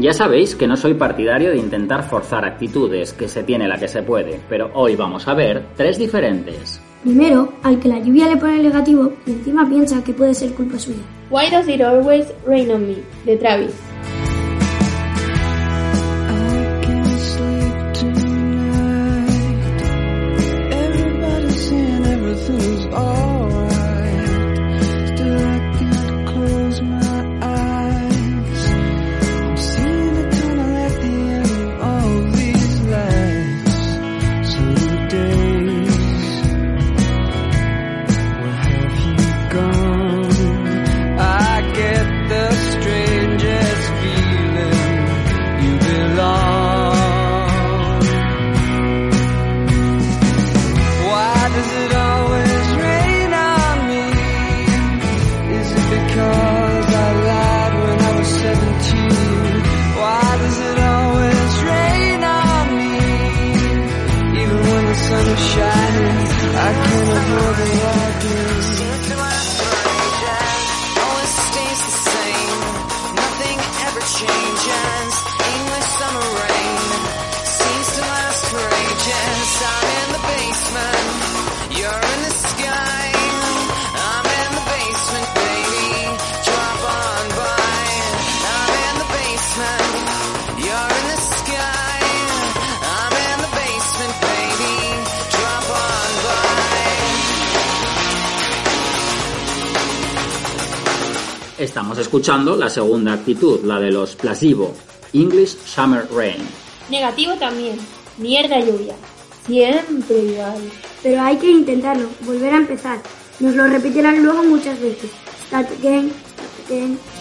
Ya sabéis que no soy partidario de intentar forzar actitudes, que se tiene la que se puede, pero hoy vamos a ver tres diferentes. Primero, al que la lluvia le pone negativo y encima piensa que puede ser culpa suya. Why Does It Always Rain on Me, de Travis. change. Estamos escuchando la segunda actitud, la de los placebo, English Summer Rain. Negativo también. Mierda lluvia. Siempre igual. Pero hay que intentarlo, volver a empezar. Nos lo repetirán luego muchas veces. Start again, start.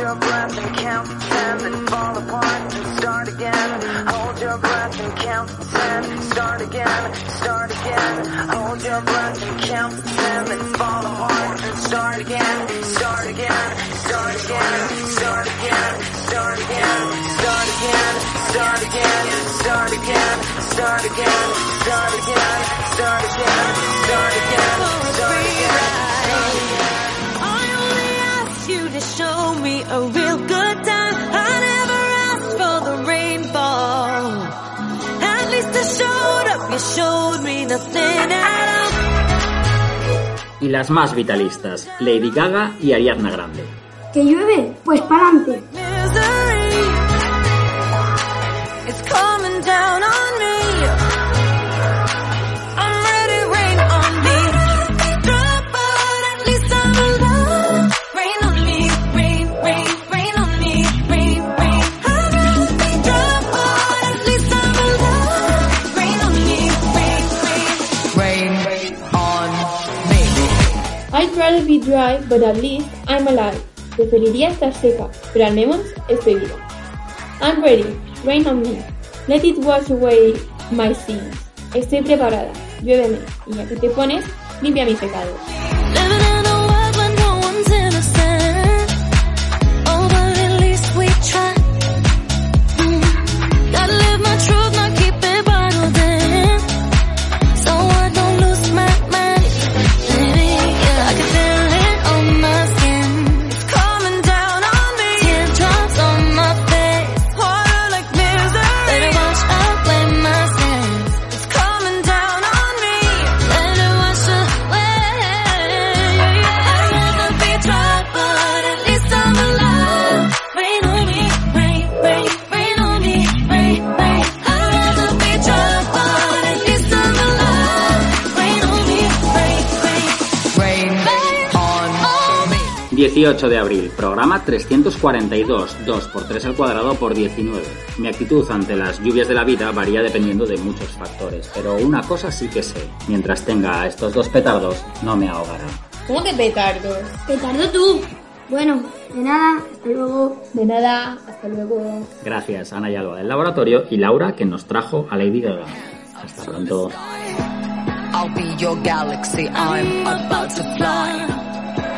Your breath and count ten, then fall apart and start again. Hold your breath and count ten, start again, start again. Hold your breath and count ten, then fall apart and start again, start again, start again, start again, start again, start again, start again, start again, start again, start again, start again, start again, start again, Y las más vitalistas, Lady Gaga y Ariadna Grande. ¿Que llueve? Pues pa'lante. I'd rather be dry, but at least I'm alive. Preferiría estar seca, pero al menos estoy viva. I'm ready. Rain on me. Let it wash away my sins. Estoy preparada. Lluéveme. Y ya que te pones, limpia mis pecados. 18 de abril, programa 342, 2 por 3 al cuadrado por 19. Mi actitud ante las lluvias de la vida varía dependiendo de muchos factores, pero una cosa sí que sé, mientras tenga a estos dos petardos, no me ahogará. ¿Cómo que petardos? Petardo tú. Bueno, de nada, hasta luego. De nada, hasta luego. Gracias Ana y Alba del laboratorio y Laura que nos trajo a Lady Gaga. Hasta pronto. I'll be your galaxy, I'm about to fly.